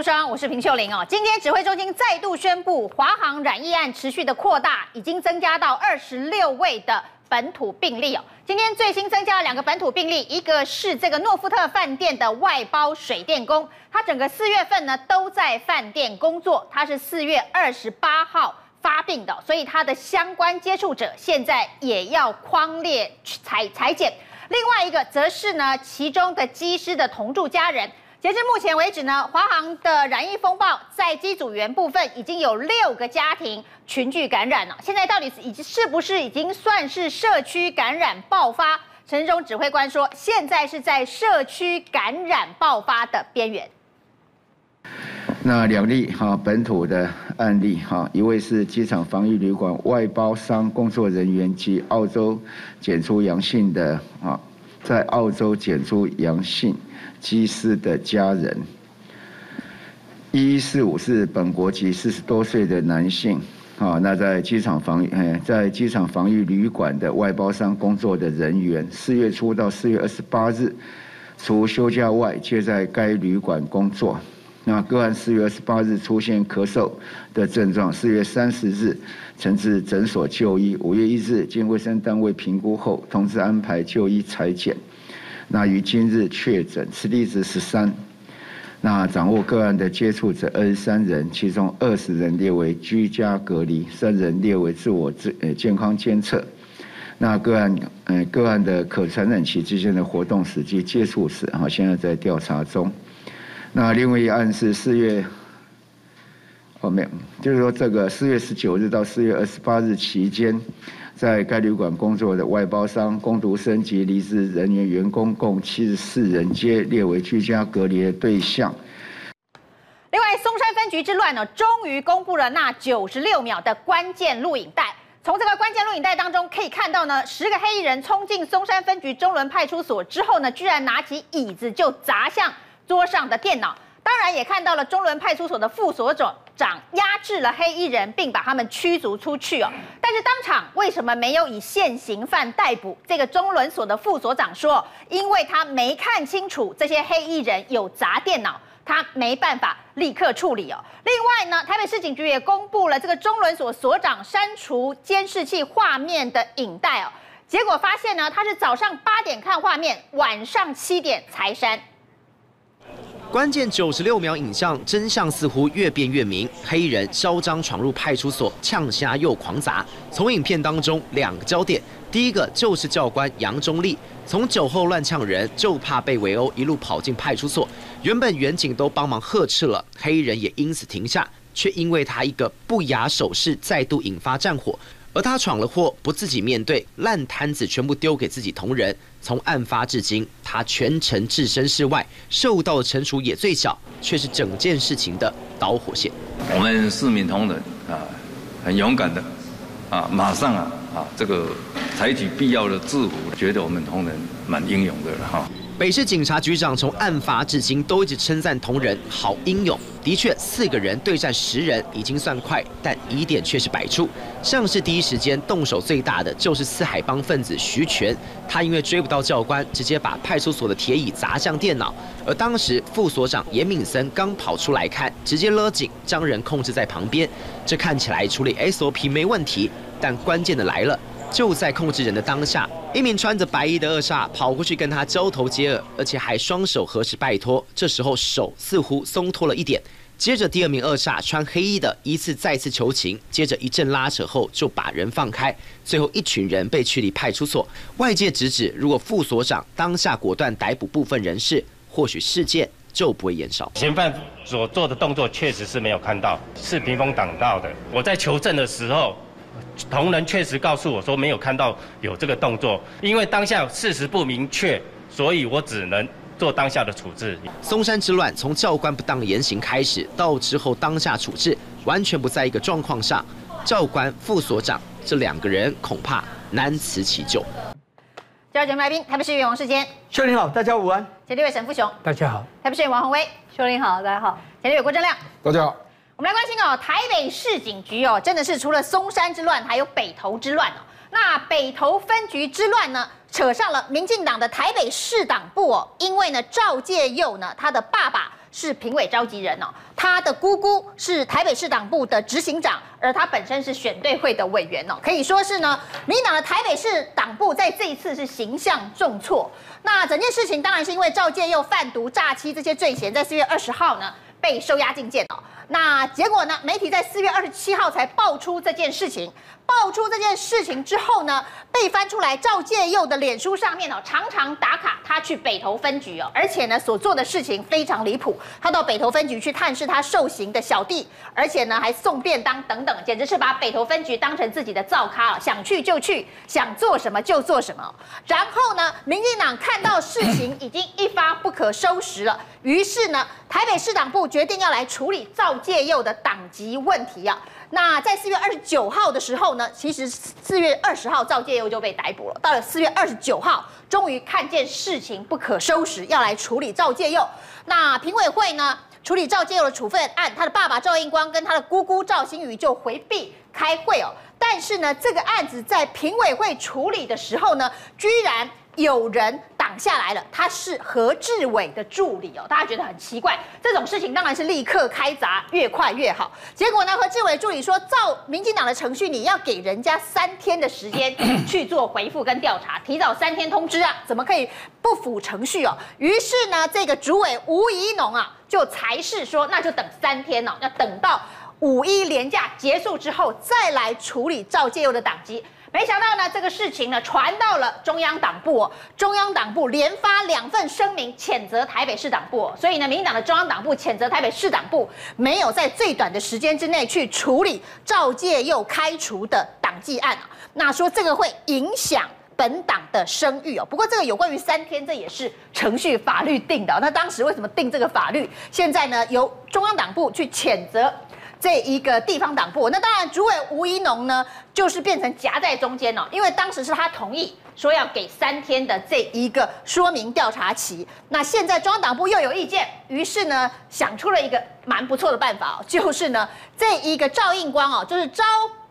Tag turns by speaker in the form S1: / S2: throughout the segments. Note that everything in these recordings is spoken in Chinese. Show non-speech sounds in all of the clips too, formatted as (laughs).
S1: 无双，我是平秀玲哦。今天指挥中心再度宣布，华航染疫案持续的扩大，已经增加到二十六位的本土病例哦。今天最新增加了两个本土病例，一个是这个诺富特饭店的外包水电工，他整个四月份呢都在饭店工作，他是四月二十八号发病的，所以他的相关接触者现在也要框列采采检。另外一个则是呢，其中的机师的同住家人。截至目前为止呢，华航的染疫风暴在机组员部分已经有六个家庭群聚感染了。现在到底是已经是不是已经算是社区感染爆发？陈时中指挥官说，现在是在社区感染爆发的边缘。
S2: 那两例哈本土的案例哈，一位是机场防疫旅馆外包商工作人员及澳洲检出阳性的啊，在澳洲检出阳性。机师的家人，一一四五是本国籍四十多岁的男性，啊，那在机场防疫，在机场防疫旅馆的外包商工作的人员，四月初到四月二十八日，除休假外，皆在该旅馆工作。那个案四月二十八日出现咳嗽的症状，四月三十日曾至诊所就医，五月一日经卫生单位评估后，通知安排就医裁检。那于今日确诊，此例值十三。那掌握个案的接触者二十三人，其中二十人列为居家隔离，三人列为自我自呃健康监测。那个案呃个案的可传染期之间的活动史及接触史，哈，现在在调查中。那另外一案是四月，哦没有，就是说这个四月十九日到四月二十八日期间。在该旅馆工作的外包商、工读生及离职人员员工共七十四人，皆列为居家隔离的对象。
S1: 另外，松山分局之乱呢，终于公布了那九十六秒的关键录影带。从这个关键录影带当中可以看到呢，十个黑衣人冲进松山分局中仑派出所之后呢，居然拿起椅子就砸向桌上的电脑。当然也看到了中仑派出所的副所长长压制了黑衣人，并把他们驱逐出去哦。但是当场为什么没有以现行犯逮捕？这个中仑所的副所长说，因为他没看清楚这些黑衣人有砸电脑，他没办法立刻处理哦。另外呢，台北市警局也公布了这个中仑所所长删除监视器画面的影带哦，结果发现呢，他是早上八点看画面，晚上七点才删。
S3: 关键九十六秒影像，真相似乎越辩越明。黑衣人嚣张闯入派出所，呛虾又狂砸。从影片当中两个焦点，第一个就是教官杨中立，从酒后乱呛人，就怕被围殴，一路跑进派出所。原本远警都帮忙呵斥了，黑衣人也因此停下，却因为他一个不雅手势，再度引发战火。而他闯了祸，不自己面对，烂摊子全部丢给自己同仁。从案发至今，他全程置身事外，受到的惩处也最小，却是整件事情的导火线。
S4: 我们市民同仁啊，很勇敢的啊，马上啊啊，这个采取必要的制服，觉得我们同仁蛮英勇的哈。
S3: 北市警察局长从案发至今都一直称赞同仁好英勇。的确，四个人对战十人已经算快，但疑点却是百出。像是第一时间动手最大的就是四海帮分子徐全，他因为追不到教官，直接把派出所的铁椅砸向电脑。而当时副所长严敏森刚跑出来看，直接勒紧，将人控制在旁边。这看起来处理 SOP 没问题，但关键的来了。就在控制人的当下，一名穿着白衣的恶煞跑过去跟他交头接耳，而且还双手合十拜托。这时候手似乎松脱了一点。接着第二名恶煞穿黑衣的依次再次求情，接着一阵拉扯后就把人放开。最后一群人被驱离派出所。外界直指，如果副所长当下果断逮捕部分人士，或许事件就不会延烧。
S5: 嫌犯所做的动作确实是没有看到，是屏风挡到的。我在求证的时候。同仁确实告诉我说没有看到有这个动作，因为当下事实不明确，所以我只能做当下的处置。
S3: 松山之乱从教官不当言行开始，到之后当下处置，完全不在一个状况上。教官、副所长这两个人恐怕难辞其咎。
S1: 第二节目来宾，台北市议员王世坚。
S6: 秀玲好，大家午安。
S1: 前立委沈富雄，
S6: 大家好。
S1: 台北市议员王宏威。
S7: 秀玲好，大家好。
S1: 前立委郭正亮，
S6: 大家好。
S1: 我们来关心哦，台北市警局哦，真的是除了松山之乱，还有北投之乱哦。那北投分局之乱呢，扯上了民进党的台北市党部哦，因为呢，赵介佑呢，他的爸爸是评委召集人哦，他的姑姑是台北市党部的执行长，而他本身是选对会的委员哦，可以说是呢，民进党的台北市党部在这一次是形象重挫。那整件事情当然是因为赵介佑贩毒、诈欺这些罪嫌，在四月二十号呢被收押禁见哦。那结果呢？媒体在四月二十七号才爆出这件事情。爆出这件事情之后呢，被翻出来，赵介佑的脸书上面哦，常常打卡他去北投分局哦，而且呢，所做的事情非常离谱。他到北投分局去探视他受刑的小弟，而且呢，还送便当等等，简直是把北投分局当成自己的灶咖了，想去就去，想做什么就做什么。然后呢，民进党看到事情已经一发不可收拾了，于是呢，台北市党部决定要来处理赵介佑的党籍问题啊。那在四月二十九号的时候呢，其实四月二十号赵介佑就被逮捕了。到了四月二十九号，终于看见事情不可收拾，要来处理赵介佑。那评委会呢，处理赵介佑的处分案，他的爸爸赵应光跟他的姑姑赵新宇就回避开会哦。但是呢，这个案子在评委会处理的时候呢，居然有人。挡下来了，他是何志伟的助理哦，大家觉得很奇怪。这种事情当然是立刻开闸，越快越好。结果呢，何志伟助理说，照民进党的程序，你要给人家三天的时间 (coughs) 去做回复跟调查，提早三天通知啊，怎么可以不符程序哦？于是呢，这个主委吴怡农啊，就才是说，那就等三天哦，要等到五一连假结束之后再来处理赵介佑的党籍。没想到呢，这个事情呢传到了中央党部，中央党部连发两份声明谴责台北市党部，所以呢，民进党的中央党部谴责台北市党部没有在最短的时间之内去处理赵介佑开除的党纪案啊，那说这个会影响本党的声誉哦。不过这个有关于三天，这也是程序法律定的。那当时为什么定这个法律？现在呢，由中央党部去谴责。这一个地方党部，那当然主委吴怡农呢，就是变成夹在中间了，因为当时是他同意说要给三天的这一个说明调查期，那现在中央党部又有意见，于是呢想出了一个蛮不错的办法，就是呢这一个赵应光哦，就是招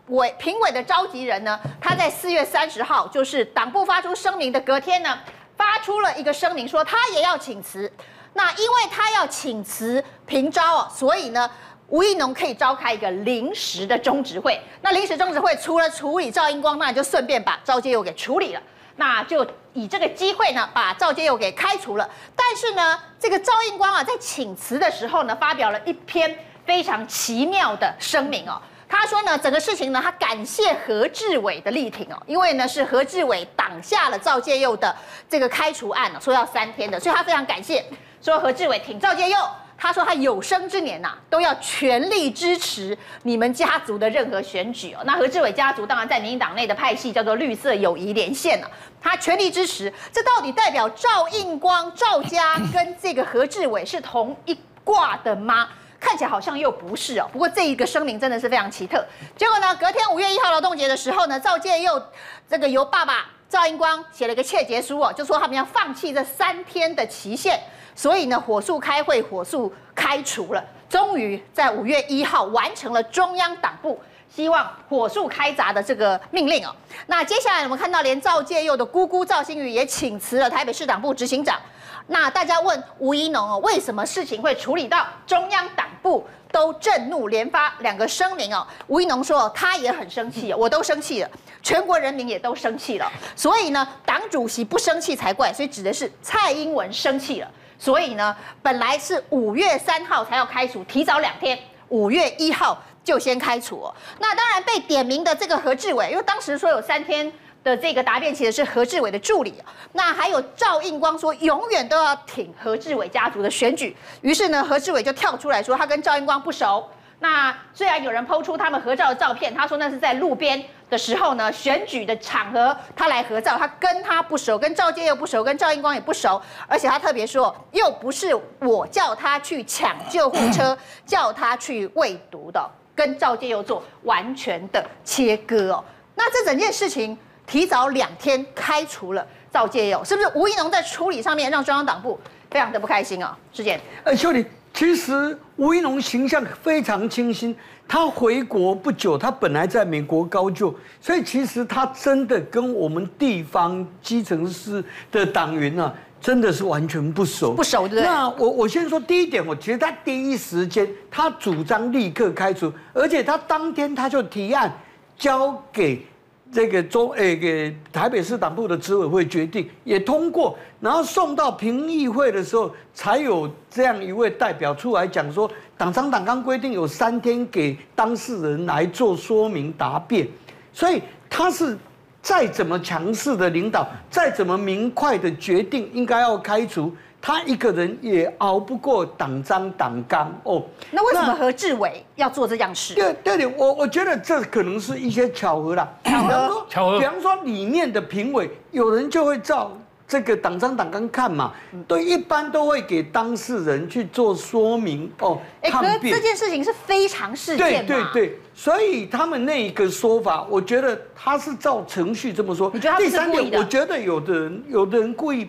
S1: 委评委的召集人呢，他在四月三十号，就是党部发出声明的隔天呢，发出了一个声明说他也要请辞，那因为他要请辞评召哦，所以呢。吴怡农可以召开一个临时的中执会，那临时中执会除了处理赵应光，那就顺便把赵介佑给处理了，那就以这个机会呢，把赵介佑给开除了。但是呢，这个赵应光啊，在请辞的时候呢，发表了一篇非常奇妙的声明哦。他说呢，整个事情呢，他感谢何志伟的力挺哦，因为呢是何志伟挡下了赵介佑的这个开除案，说要三天的，所以他非常感谢，说何志伟挺赵介佑。他说他有生之年呐、都要全力支持你们家族的任何选举哦。那何志伟家族当然在民进党内的派系叫做绿色友谊连线了，他全力支持。这到底代表赵应光、赵家跟这个何志伟是同一挂的吗？看起来好像又不是哦。不过这一个声明真的是非常奇特。结果呢，隔天五月一号劳动节的时候呢，赵建又这个由爸爸赵应光写了一个切结书哦，就说他们要放弃这三天的期限。所以呢，火速开会，火速开除了，终于在五月一号完成了中央党部希望火速开闸的这个命令哦。那接下来我们看到，连赵介佑的姑姑赵新宇也请辞了台北市党部执行长。那大家问吴怡农哦，为什么事情会处理到中央党部都震怒，连发两个声明哦？吴怡农说他也很生气，我都生气了，全国人民也都生气了。所以呢，党主席不生气才怪，所以指的是蔡英文生气了。所以呢，本来是五月三号才要开除，提早两天，五月一号就先开除哦。那当然被点名的这个何志伟，因为当时说有三天的这个答辩期的是何志伟的助理，那还有赵应光说永远都要挺何志伟家族的选举，于是呢，何志伟就跳出来说他跟赵应光不熟。那虽然有人 PO 出他们合照的照片，他说那是在路边的时候呢，选举的场合他来合照，他跟他不熟，跟赵建又不熟，跟赵英光也不熟，而且他特别说，又不是我叫他去抢救护车，(clears throat) 叫他去喂毒的，跟赵建又做完全的切割哦。那这整件事情提早两天开除了赵介佑，是不是吴怡农在处理上面让中央党部非常的不开心啊？世坚，
S6: 呃，秀玲。其实吴怡农形象非常清新。他回国不久，他本来在美国高就，所以其实他真的跟我们地方基层市的党员啊，真的是完全不熟。
S1: 不熟，对不对？
S6: 那我我先说第一点，我觉得他第一时间他主张立刻开除，而且他当天他就提案交给。这个中诶，给台北市党部的执委会决定也通过，然后送到评议会的时候，才有这样一位代表出来讲说，党章党纲规定有三天给当事人来做说明答辩，所以他是再怎么强势的领导，再怎么明快的决定应该要开除。他一个人也熬不过党章党纲哦。
S1: 那为什么何志伟要做这样事？
S6: 对对，我我觉得这可能是一些巧合啦。巧合，巧合。比方说里面的评委，有人就会照这个党章党纲看嘛。对，一般都会给当事人去做说明哦。
S1: 哎，可是这件事情是非常事件嘛。
S6: 对对对，所以他们那一个说法，我觉得他是照程序这么说。
S1: 你觉得？第三点，
S6: 我觉得有的人有的人故意。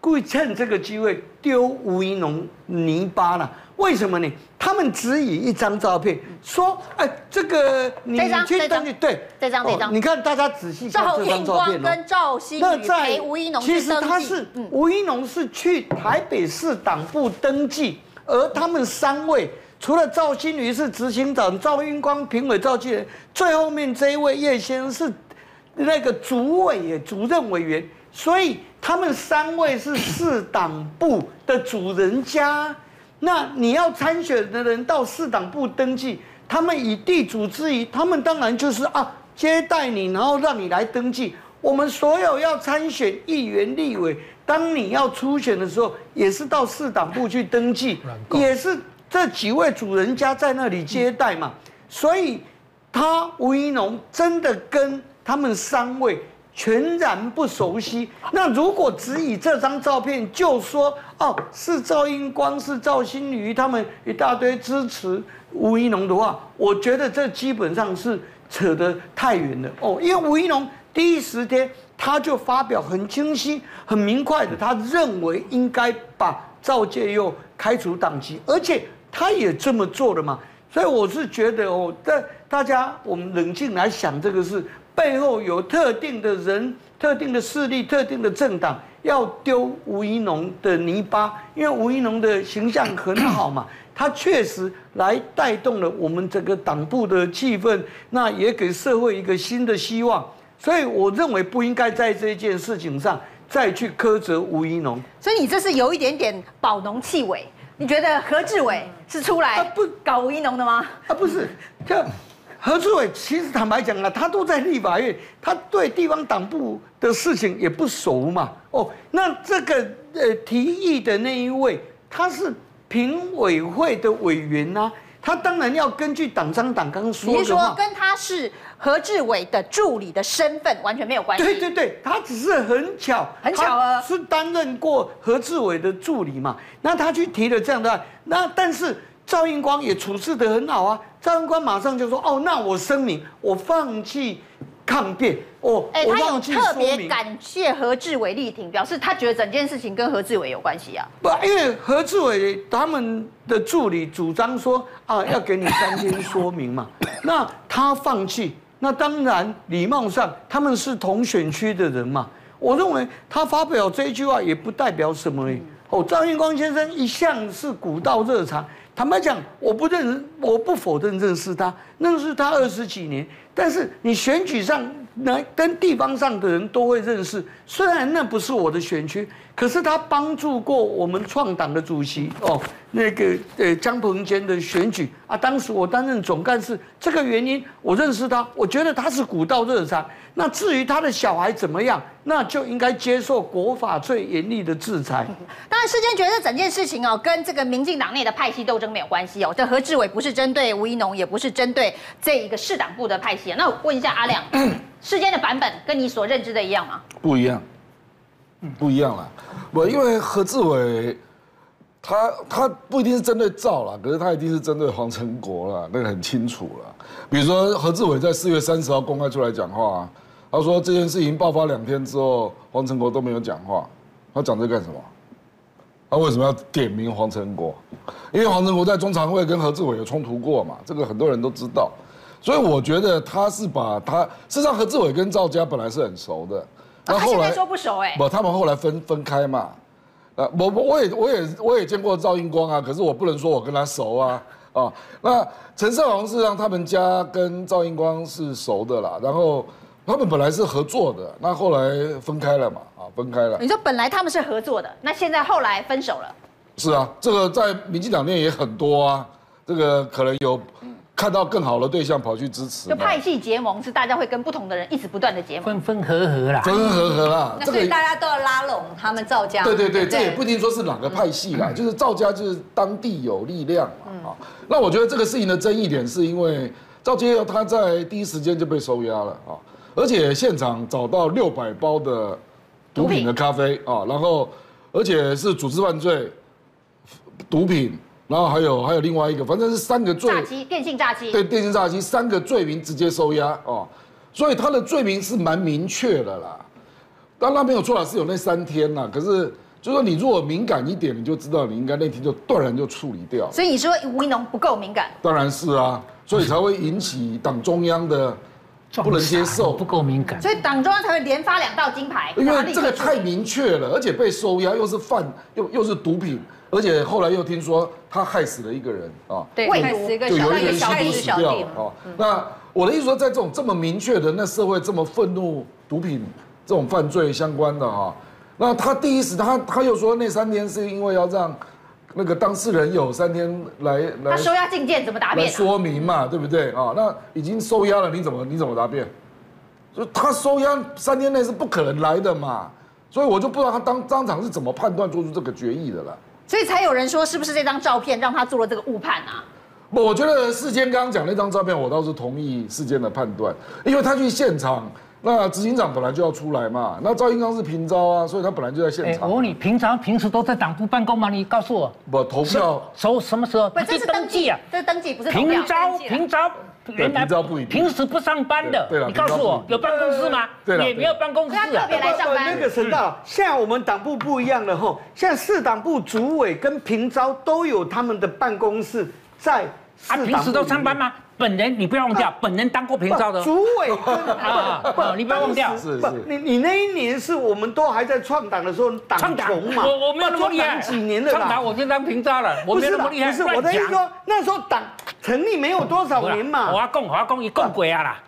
S6: 故意趁这个机会丢吴怡农泥巴了？为什么呢？他们只以一张照片说：“哎，这个你去登记，对，
S1: 这张这张，
S6: 你看大家仔细看这张照片
S1: 跟赵新宇陪吴一农
S6: 其实他是吴一农是去台北市党部登记，而他们三位除了赵新宇是执行长，赵英光评委召集人，最后面这一位叶先生是那个主委主任委员，所以。”他们三位是市党部的主人家，那你要参选的人到市党部登记，他们以地主之谊，他们当然就是啊接待你，然后让你来登记。我们所有要参选议员、立委，当你要初选的时候，也是到市党部去登记，也是这几位主人家在那里接待嘛。所以他吴怡农真的跟他们三位。全然不熟悉。那如果只以这张照片就说哦，是赵英光、是赵新宇他们一大堆支持吴怡农的话，我觉得这基本上是扯得太远了哦。因为吴怡农第一时间他就发表很清晰、很明快的，他认为应该把赵介佑开除党籍，而且他也这么做了嘛。所以我是觉得哦，在大家我们冷静来想这个事。背后有特定的人、特定的势力、特定的政党要丢吴怡农的泥巴，因为吴怡农的形象很好嘛，(coughs) 他确实来带动了我们整个党部的气氛，那也给社会一个新的希望。所以我认为不应该在这件事情上再去苛责吴怡农。
S1: 所以你这是有一点点保农气味？你觉得何志伟是出来不搞吴怡农的吗？
S6: 啊，不是，这。何志伟其实坦白讲啊，他都在立法院，他对地方党部的事情也不熟嘛。哦，那这个呃提议的那一位，他是评委会的委员呐、啊，他当然要根据党章党纲说的。你是说
S1: 跟他是何志伟的助理的身份完全没有关系？
S6: 对对对，他只是很巧，
S1: 很巧啊，
S6: 是担任过何志伟的助理嘛。那他去提了这样的，那但是。赵应光也处事得很好啊，赵应光马上就说：“哦，那我声明，我放弃抗辩。”哦，哎、欸，他有
S1: 特别感谢何志伟力挺，表示他觉得整件事情跟何志伟有关系啊。
S6: 不，因为何志伟他们的助理主张说啊，要给你三天说明嘛，(laughs) 那他放弃，那当然礼貌上他们是同选区的人嘛。我认为他发表这一句话也不代表什么。哦，赵英光先生一向是古道热肠。坦白讲，我不认识，我不否认认识他，认识他二十几年。但是你选举上，能跟地方上的人都会认识。虽然那不是我的选区，可是他帮助过我们创党的主席哦，那个呃江鹏坚的选举啊。当时我担任总干事，这个原因我认识他，我觉得他是古道热肠。那至于他的小孩怎么样，那就应该接受国法最严厉的制裁。(laughs)
S1: 当然，世坚觉得整件事情哦，跟这个民进党内的派系斗争没有关系哦。这何志伟不是针对吴怡农，也不是针对这一个市党部的派系。那我问一下阿亮，(clears throat) 世坚的版本跟你所认知的一样吗？
S7: 不一样，不一样啦。我因为何志伟，他他不一定是针对赵啦，可是他一定是针对黄成国啦，那个很清楚啦。比如说何志伟在四月三十号公开出来讲话。他说这件事情爆发两天之后，黄成国都没有讲话，他讲这干什么？他为什么要点名黄成国？因为黄成国在中常会跟何志伟有冲突过嘛，这个很多人都知道。所以我觉得他是把他，事实上何志伟跟赵家本来是很熟的，
S1: 那后来说不熟哎，
S7: 不，他们后来分分开嘛。啊，我我我也我也我也见过赵英光啊，可是我不能说我跟他熟啊啊。那陈胜鸿是让他们家跟赵英光是熟的啦，然后他们本来是合作的，那后来分开了嘛，啊，分开了。
S1: 你说本来他们是合作的，那现在后来分手了？
S7: 是啊，这个在民进党内也很多啊，这个可能有。看到更好的对象跑去支持，
S1: 就派系结盟是大家会跟不同的人一直不断的结盟，
S8: 分分合合啦，
S7: 分分合合啦。
S9: 那所以大家都要拉拢他们赵家。
S7: 对对对，这也不一定说是哪个派系啦，就是赵家就是当地有力量嘛啊。那我觉得这个事情的争议点是因为赵介佑他在第一时间就被收押了啊，而且现场找到六百包的毒品的咖啡啊，然后而且是组织犯罪，毒品。然后还有还有另外一个，反正是三个罪，
S1: 诈欺，电信诈欺，
S7: 对，电信诈欺三个罪名直接收押哦，所以他的罪名是蛮明确的啦。当然没有错啦，是有那三天啦。可是就是说你如果敏感一点，你就知道你应该那天就断然就处理掉。
S1: 所以你说吴怡农不够敏感？
S7: 当然是啊，所以才会引起党中央的不能接受，
S8: 不够敏感，
S1: 所以党中央才会连发两道金牌。
S7: 因为这个太明确了，而且被收押又是犯又又是毒品。而且后来又听说他害死了一个人啊，
S9: 对，害死一个小弟，害死小弟
S7: 啊。那我的意思说，在这种这么明确的那社会这么愤怒毒品这种犯罪相关的哈，那他第一时他他又说那三天是因为要让那个当事人有三天来来，
S1: 他收押禁见怎么答
S7: 辩？说明嘛，对不对啊？那已经收押了，你怎么你怎么答辩？就他收押三天内是不可能来的嘛，所以我就不知道他当当场是怎么判断做出这个决议的了。
S1: 所以才有人说，是不是这张照片让他做了这个误判啊？
S7: 不，我觉得世坚刚刚讲那张照片，我倒是同意世坚的判断，因为他去现场，那执行长本来就要出来嘛，那赵英刚是平招啊，所以他本来就在现场。
S8: 我问你，平常平时都在党部办公吗？你告诉我。
S7: 不，投票。
S8: 收什么时候？
S1: 不，这是登记啊，这是登记，不是投票。
S8: 平招，平招。
S7: 原来
S8: 平时不上班的，对了你告诉我有办公室吗？也没有办公室，
S1: 他特别来上班。
S6: 那个陈大，现在我们党部不一样了吼，现在市党部主委跟平招都有他们的办公室在。
S8: 啊，平时都上班吗？本人你不要忘掉，本人当过平召的。
S6: 主委 (laughs) 啊，
S8: 不，你不要忘掉。
S7: 是是。
S6: 你你那一年是我们都还在创党的时候，党穷嘛。
S8: 我我没有那么厉害。
S6: 几年了？
S8: 创党我就当平召了，我没有那么厉害。
S6: 不是，我的意思说，那时候党成立没有多少年嘛。
S8: 我要讲，我要讲，一共鬼啊啦。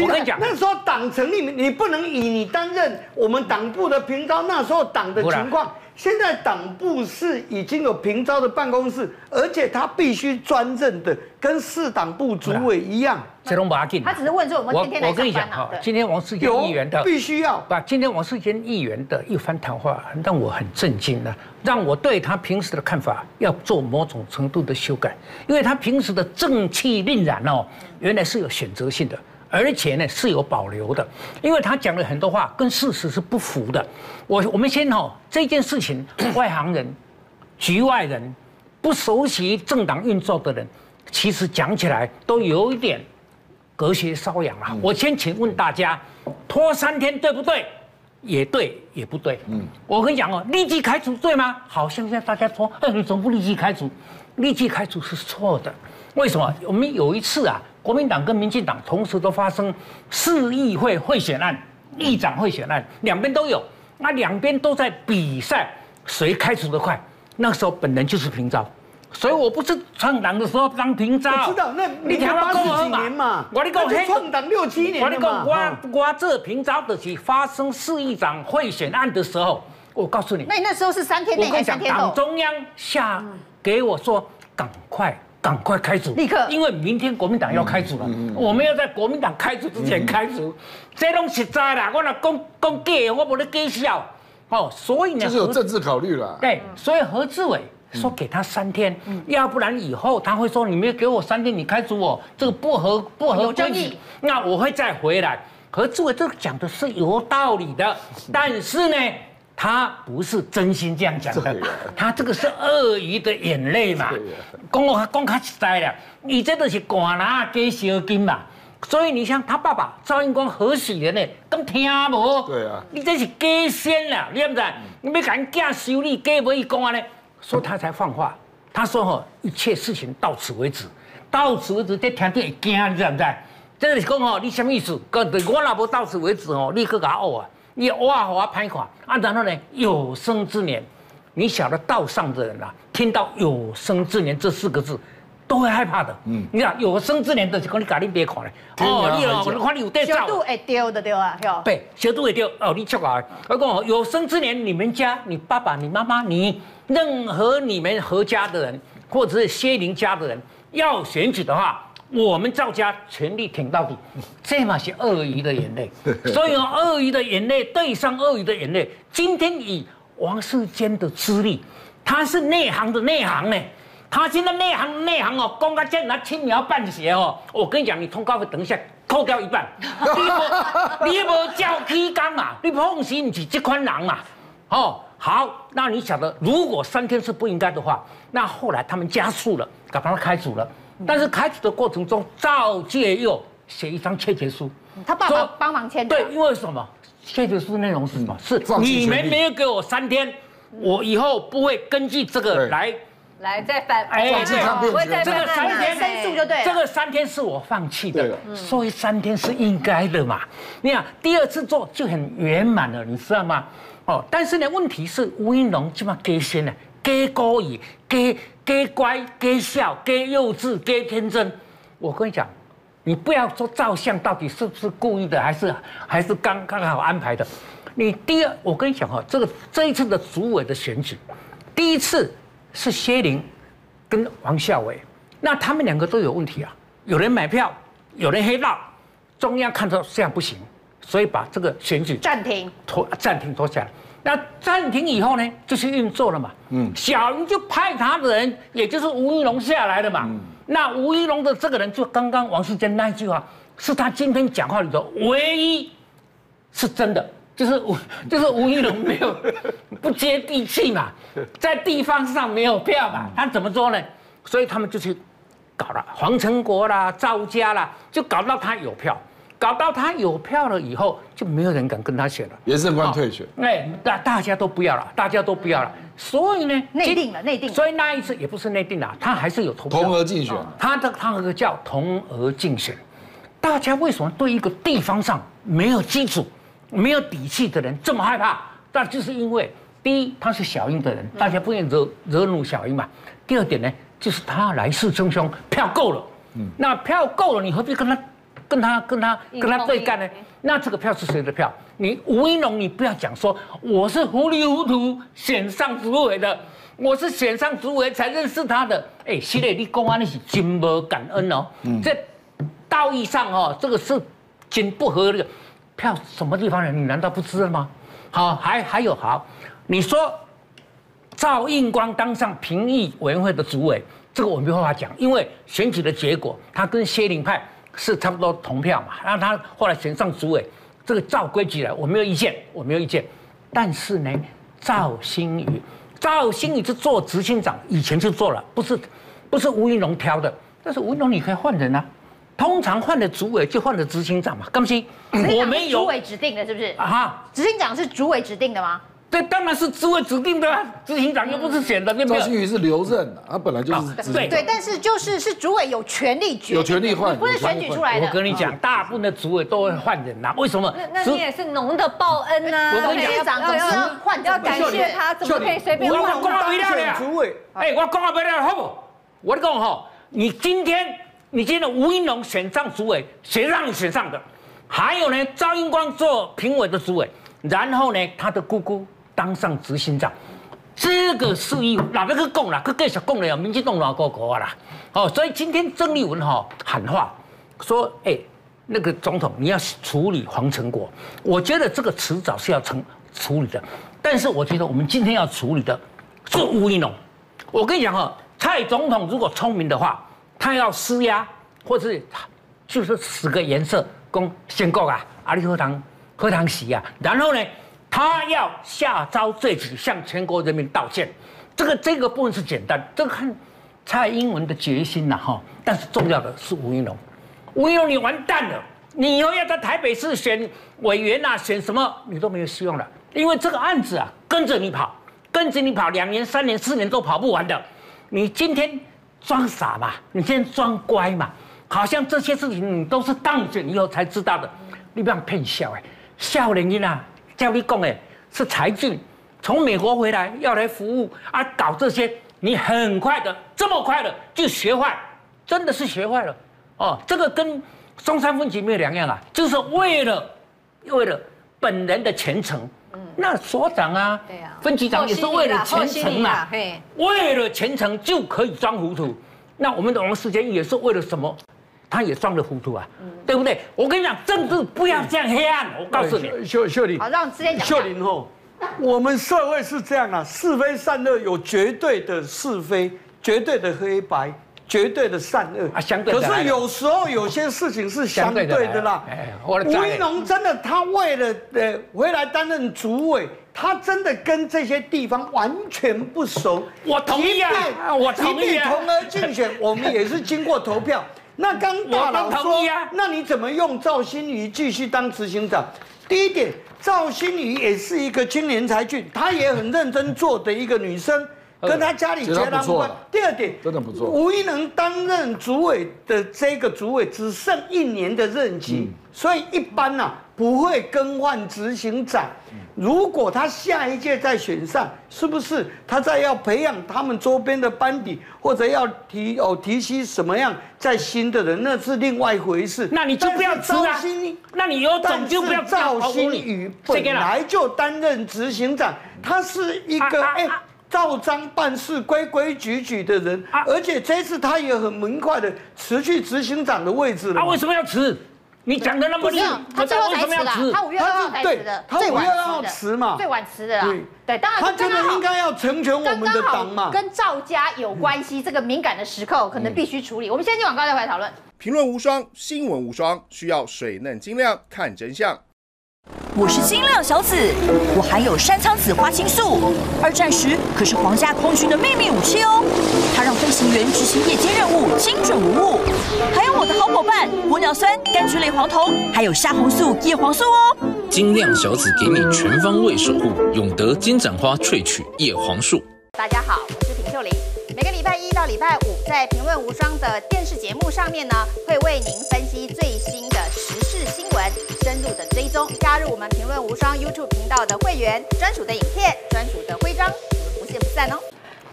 S8: 我跟你讲，
S6: 那时候党成立，你不能以你担任我们党部的平招，那时候党的情况。现在党部是已经有平召的办公室，而且他必须专任的，跟市党部主委一样。
S8: 这都不要紧。
S1: 他只是问说我们天天来上班。我跟你讲哈，
S8: 今天王世坚议员的
S6: 必须要
S8: 把今天王世坚议员的一番谈话让我很震惊的，让我对他平时的看法要做某种程度的修改，因为他平时的正气凛然哦，原来是有选择性的。而且呢是有保留的，因为他讲了很多话跟事实是不符的。我我们先哈这件事情，(coughs) 外行人、局外人、不熟悉政党运作的人，其实讲起来都有一点隔靴搔痒啊。我先请问大家，拖三天对不对？也对，也不对。嗯，我跟你讲哦，立即开除对吗？好像现在大家说，哎，你总不立即开除？立即开除是错的。为什么？我们有一次啊。国民党跟民进党同时都发生市议会贿选案、议长贿选案，两边都有。那两边都在比赛谁开除的快。那时候本人就是平召，所以我不是创党的时候当平召。
S6: 我知道，那你听我讲嘛，我跟你讲，创党六七年了嘛。
S8: 我我这平召的是发生市议长贿选案的时候，我告诉你。
S1: 那你那时候是三天内还是三天后？
S8: 党中央下给我说，赶快。赶快开除，
S1: 立刻，
S8: 因为明天国民党要开除了，嗯嗯嗯、我们要在国民党开除之前开除，嗯、这拢实在啦，我若讲讲假，我不能假笑，哦，所以呢，
S7: 就是有政治考虑了，
S8: 对，所以何志伟说给他三天，嗯、要不然以后他会说你没有给我三天，你开除我，这个不合不合规矩，那我会再回来。何志伟这个讲的是有道理的，(laughs) 但是呢。他不是真心这样讲的，他这个是鳄鱼的眼泪嘛。讲我讲他实在的，你这都是官拿给小金嘛。所以你像他爸爸赵英光何许人呢？都听无。对啊，你这是假仙啦，你知不知？你要赶紧收你假不一讲啊呢？说他才放话，他说吼，一切事情到此为止，到此为止，这听得会惊，你知不知？这个是讲吼，你什么意思？讲对我若不到此为止哦，你去给我挖啊，你挖好啊，拍垮啊，然后呢，有生之年，你晓得道上的人、啊，听到有生之年这四个字。都会害怕的，嗯，你看有生之年的，就讲你家里别看嘞，哦，你哦，我看你有带照，
S1: 小度会丢的对啊，
S8: 对，小度会丢哦，你出来，我讲有生之年，你们家，你爸爸、你妈妈、你任何你们何家的人，或者是谢林家的人要选举的话，我们赵家全力挺到底，这嘛是鳄鱼的眼泪，(laughs) 所以用鳄鱼的眼泪对上鳄鱼的眼泪，今天以王世坚的资历，他是内行的内行呢。他现在内行内行哦，公开叫他轻描淡写哦。我跟你讲，你通告费等一下扣掉一半。你你无叫起工啊？你放心，你是这款人嘛？哦，好，那你晓得，如果三天是不应该的话，那后来他们加速了，把他开除了。但是开除的过程中，赵介佑写一张切结书，
S1: 他爸爸帮忙签的。
S8: 对，因为什么？切结书内容是什么？是你们没有给我三天，我以后不会根据这个来。
S9: 来再反哎，
S8: 这个这个三天
S1: 申诉就对，
S8: 这个三天是我放弃的，所以三天是应该的嘛。你看第二次做就很圆满了，你知道吗？哦，但是呢，问题是吴英龙这么假仙呢，假故意，假假乖，假笑，假幼稚，假天真。我跟你讲，你不要说照相到底是不是故意的，还是还是刚刚好安排的。你第二，我跟你讲哈，这个这一次的主委的选举，第一次。是谢玲跟王孝伟，那他们两个都有问题啊。有人买票，有人黑道，中央看到这样不行，所以把这个选举
S1: 暂停，
S8: 拖暂停拖下来。那暂停以后呢，就去运作了嘛。嗯，小英就派他的人，也就是吴一龙下来了嘛。嗯，那吴一龙的这个人，就刚刚王世坚那一句话，是他今天讲话里头唯一是真的。就是吴，(laughs) 就是吴一龙没有 (laughs) 不接地气嘛，在地方上没有票嘛，他怎么做呢？所以他们就去搞了黄成国啦、赵家啦，就搞到他有票，搞到他有票了以后，就没有人敢跟他选了。
S7: 颜圣焕退选，
S8: 哎，大大家都不要了，大家都不要了。所以呢，
S1: 内定了，内定了。
S8: 所以那一次也不是内定了，他还是有投票。
S7: 同额竞选，
S8: 他的他那个叫同额竞选。大家为什么对一个地方上没有基础？没有底气的人这么害怕，那就是因为第一他是小英的人，大家不愿惹惹怒小英嘛。第二点呢，就是他来势汹汹，票够了，嗯，那票够了，你何必跟他跟他跟他跟他对干呢？那这个票是谁的票？你吴怡农，你不要讲说我是糊里糊涂选上主委的，我是选上主委才认识他的。哎，现在你公安你是真无感恩哦，嗯，这道义上哦，这个是真不合理。票什么地方人？你难道不知道吗？好，还还有好，你说赵应光当上评议委员会的主委，这个我没办法讲，因为选举的结果他跟谢林派是差不多同票嘛，然后他后来选上主委，这个照规矩来，我没有意见，我没有意见。但是呢，赵新宇，赵新宇是做执行长，以前就做了，不是不是吴云龙挑的，但是吴云龙你可以换人啊。通常换了主委就换了执行长嘛，刚才
S1: 我们有主委指定的，是不是？啊哈，执行长是主委指定的吗？
S8: 对，当然是主委指定的，执行长又不是选的，对不对？
S7: 赵新宇是留任的，他本来就是
S1: 对对，但是就是是主委有权利决，
S7: 有权利换，
S1: 不是选举出来的。
S8: 我跟你讲，大部分的主委都会换人呐，为什么？
S9: 那你也是农的报恩呐，
S1: 我跟你讲，总是换，
S9: 要感谢他，怎么可以随便换？
S8: 我讲不了主委，哎，我讲不了，好不？我讲哈，你今天。你今天吴英龙选上主委，谁让你选上的？还有呢，赵英光做评委的主委，然后呢，他的姑姑当上执行长，这个事业哪个去讲了？去继续讲了呀？民进党哪个国啦？哦，所以今天郑丽文哈喊话说，哎，那个总统你要处理黄成国，我觉得这个迟早是要成处理的，但是我觉得我们今天要处理的是吴怡农。我跟你讲哈，蔡总统如果聪明的话。他要施压，或是就是使个颜色，供先告啊，阿里喝汤喝汤洗啊，然后呢，他要下诏罪己，向全国人民道歉。这个这个部分是简单，这个看蔡英文的决心呐哈。但是重要的是吴怡农，吴怡农你完蛋了，你以后要在台北市选委员呐，选什么你都没有希望了，因为这个案子啊跟着你跑，跟着你跑两年、三年、四年都跑不完的。你今天装傻嘛？你今天装乖嘛？好像这些事情你都是当选以后才知道的，你不要骗笑哎！少年人啊，叫你讲哎，是才俊从美国回来要来服务啊，搞这些，你很快的，这么快的就学坏，真的是学坏了哦。这个跟中山分局没有两样啊，就是为了为了本人的前程。那所长啊，对啊，分局长也是为了前程嘛，为了前程就可以装糊涂。那我们的王世坚也是为了什么？他也装了糊涂啊，对不对？我跟你讲，政治不要这样黑暗。我告诉你，
S6: 秀秀玲，
S1: 好，让直接讲。
S6: 秀玲后，我们社会是这样啊，是非善恶有绝对的是非，绝对的黑白。绝对的善恶啊，相对。可是有时候有些事情是相对的啦。吴怡农真的，他为了呃回来担任主委，他真的跟这些地方完全不熟。
S8: 我同意啊，我同意啊。
S6: 同而竞选，(laughs) 我们也是经过投票。那刚大佬说，那你怎么用赵新宇继续当执行长？第一点，赵新宇也是一个青年才俊，她也很认真做的一个女生。跟他家里截然不关。第二点，真的不错。吴一能担任主委的这个主委只剩一年的任期，嗯、所以一般呐、啊、不会更换执行长。如果他下一届再选上，是不是他再要培养他们周边的班底，或者要提哦提携什么样在新的人，那是另外一回事。
S8: 那你就不要招啊！那你有种就不要
S6: 赵新宇本来就担任执行长，他是一个哎。照章办事、规规矩矩的人，啊、而且这次他也很明快的辞去执行长的位置了。
S8: 他、啊、为什么要辞？你讲的那么厉害，
S1: 他最后才辞的。他五月二号才辞的，
S6: 他五月二号辞嘛，
S1: 最晚辞的啦。对，对，当然
S6: 他真的应该要成全我们的党嘛。
S1: 跟赵家有关系，这个敏感的时刻可能必须处理。我们先进广告再回来讨论。
S10: 评论无双，新闻无双，需要水嫩精亮看真相。
S11: 我是金亮小子，我含有山苍子花青素，二战时可是皇家空军的秘密武器哦。它让飞行员执行夜间任务精准无误。还有我的好伙伴玻尿酸、柑橘类黄酮，还有虾红素、叶黄素哦。
S12: 金亮小子给你全方位守护，永德金盏花萃取叶黄素。
S1: 大家好，我是平秀玲。每个礼拜一到礼拜五，在评论无双的电视节目上面呢，会为您分析最新的追踪。加入我们评论无双 YouTube 频道的会员，专属的影片、专属的徽章，我们不见不散哦。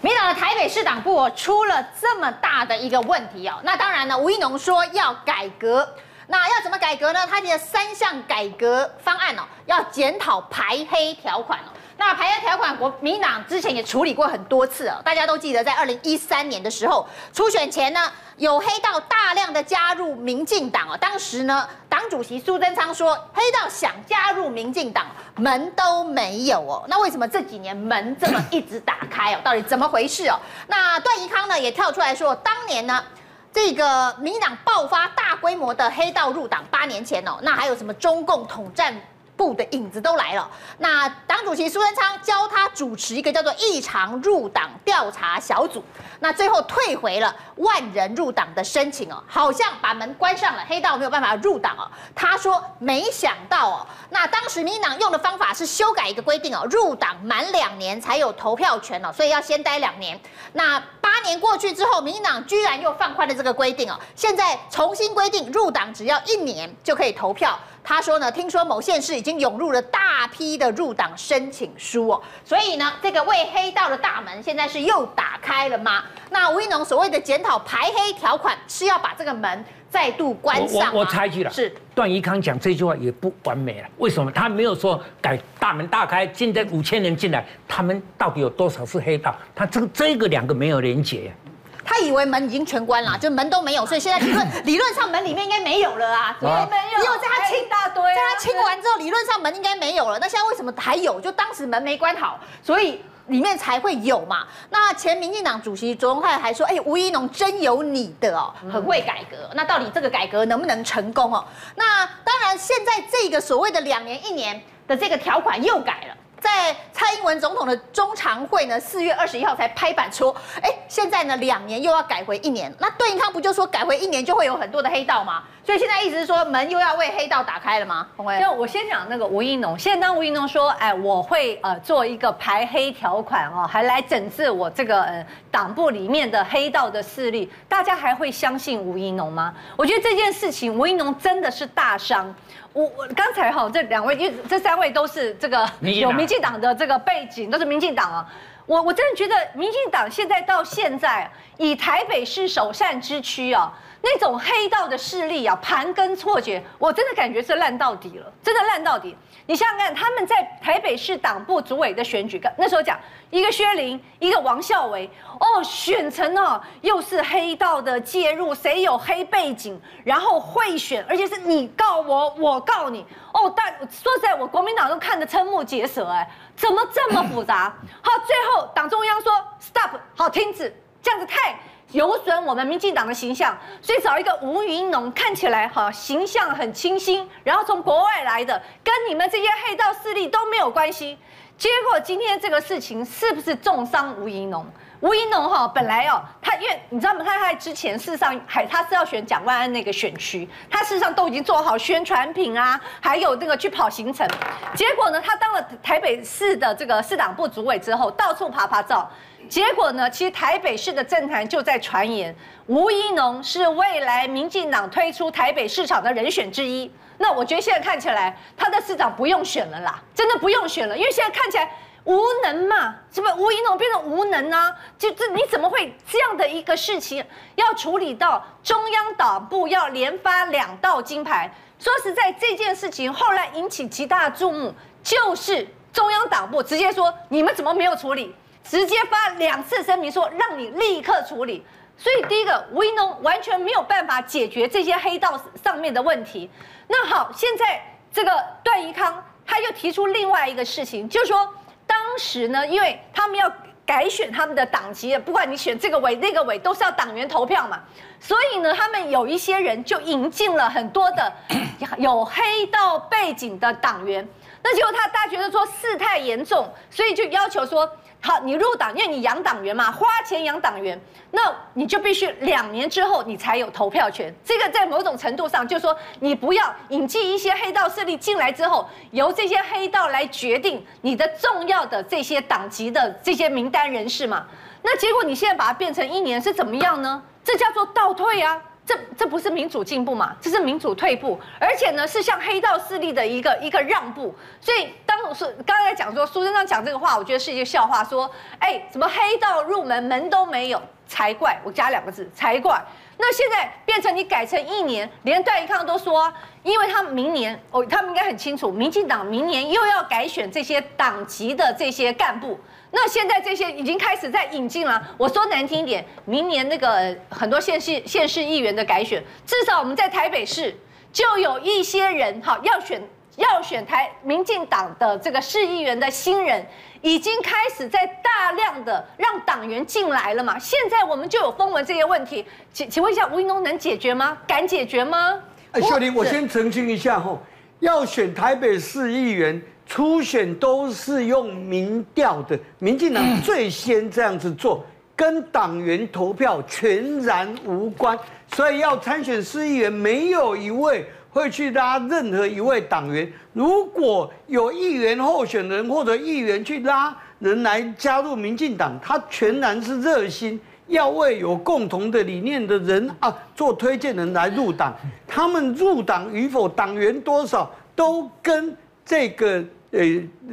S1: 民党的台北市党部，出了这么大的一个问题哦。那当然呢，吴一农说要改革，那要怎么改革呢？他提了三项改革方案哦，要检讨排黑条款哦。那排黑条款，国民党之前也处理过很多次哦。大家都记得，在二零一三年的时候，初选前呢，有黑道大量的加入民进党哦。当时呢，党主席苏贞昌说，黑道想加入民进党，门都没有哦。那为什么这几年门这么一直打开哦？到底怎么回事哦？那段宜康呢也跳出来说，当年呢，这个民党爆发大规模的黑道入党，八年前哦，那还有什么中共统战？部的影子都来了。那党主席苏贞昌教他主持一个叫做异常入党调查小组，那最后退回了万人入党的申请哦，好像把门关上了，黑道没有办法入党哦。他说没想到哦，那当时民进党用的方法是修改一个规定哦，入党满两年才有投票权哦，所以要先待两年。那八年过去之后，民进党居然又放宽了这个规定哦，现在重新规定入党只要一年就可以投票。他说呢，听说某县市已经涌入了大批的入党申请书哦，所以呢，这个为黑道的大门现在是又打开了吗？那吴一农所谓的检讨排黑条款是要把这个门再度关上？
S8: 我我猜忌了，是段宜康讲这句话也不完美了。为什么？他没有说改大门大开，现在五千人进来，他们到底有多少是黑道？他这个这个两个没有连结。
S1: 他以为门已经全关了，就门都没有，所以现在理论 (coughs) 理论上门里面应该没有了啊。没有，没有。在他清一大堆，在他清完之后，理论上门应该没有了。那现在为什么还有？就当时门没关好，所以里面才会有嘛。那前民进党主席卓荣泰还说：“哎，吴怡农真有你的哦，很会改革。”那到底这个改革能不能成功哦？那当然，现在这个所谓的两年一年的这个条款又改了。在蔡英文总统的中常会呢，四月二十一号才拍板说，哎，现在呢两年又要改回一年，那段宜康不就说改回一年就会有很多的黑道吗？所以现在意思是说门又要为黑道打开了吗？鸿薇，
S9: 就我先讲那个吴怡农，现在当吴怡农说，哎，我会呃做一个排黑条款哦，还来整治我这个呃党部里面的黑道的势力，大家还会相信吴怡农吗？我觉得这件事情吴怡农真的是大伤。我我刚才哈这两位，因为这三位都是这个有民进党的这个背景，都是民进党啊。我我真的觉得民进党现在到现在以台北市首善之区啊。那种黑道的势力啊，盘根错节，我真的感觉是烂到底了，真的烂到底。你想想看，他们在台北市党部主委的选举，那时候讲一个薛凌，一个王孝维，哦，选成哦，又是黑道的介入，谁有黑背景，然后贿选，而且是你告我，我告你，哦，但说实在，我国民党都看得瞠目结舌，哎，怎么这么复杂？好，最后党中央说 stop，好，停止，这样子太。有损我们民进党的形象，所以找一个吴怡农看起来哈形象很清新，然后从国外来的，跟你们这些黑道势力都没有关系。结果今天这个事情是不是重伤吴怡农？吴怡农哈本来哦，他因为你知道吗？他在之前事实上还他是要选蒋万安那个选区，他事实上都已经做好宣传品啊，还有那个去跑行程。结果呢，他当了台北市的这个市党部主委之后，到处爬爬照。结果呢？其实台北市的政坛就在传言，吴怡农是未来民进党推出台北市长的人选之一。那我觉得现在看起来，他的市长不用选了啦，真的不用选了，因为现在看起来无能嘛，是不是？吴怡农变成无能啊？就这你怎么会这样的一个事情要处理到中央党部要连发两道金牌？说实在，这件事情后来引起极大注目，就是中央党部直接说，你们怎么没有处理？直接发两次声明说，让你立刻处理。所以第一个，吴怡农完全没有办法解决这些黑道上面的问题。那好，现在这个段宜康他又提出另外一个事情，就是说当时呢，因为他们要改选他们的党籍，不管你选这个委那个委，都是要党员投票嘛。所以呢，他们有一些人就引进了很多的 (coughs) 有黑道背景的党员。那结果他大家觉得说事态严重，所以就要求说。好，你入党，因为你养党员嘛，花钱养党员，那你就必须两年之后你才有投票权。这个在某种程度上，就是说你不要引进一些黑道势力进来之后，由这些黑道来决定你的重要的这些党籍的这些名单人士嘛。那结果你现在把它变成一年是怎么样呢？这叫做倒退啊。这这不是民主进步嘛？这是民主退步，而且呢是向黑道势力的一个一个让步。所以当我说刚才讲说苏贞昌讲这个话，我觉得是一个笑话。说，哎，怎么黑道入门门都没有才怪？我加两个字才怪。那现在变成你改成一年，连段宜康都说，因为他们明年哦，他们应该很清楚，民进党明年又要改选这些党籍的这些干部。那现在这些已经开始在引进了。我说难听一点，明年那个很多县市县市议员的改选，至少我们在台北市就有一些人哈要选要选台民进党的这个市议员的新人，已经开始在大量的让党员进来了嘛。现在我们就有风闻这些问题，请请问一下吴英东能解决吗？敢解决吗？
S6: 哎，秀玲，我先澄清一下哈，要选台北市议员。初选都是用民调的，民进党最先这样子做，跟党员投票全然无关。所以要参选市议员，没有一位会去拉任何一位党员。如果有议员候选人或者议员去拉人来加入民进党，他全然是热心，要为有共同的理念的人啊做推荐人来入党。他们入党与否，党员多少，都跟这个。呃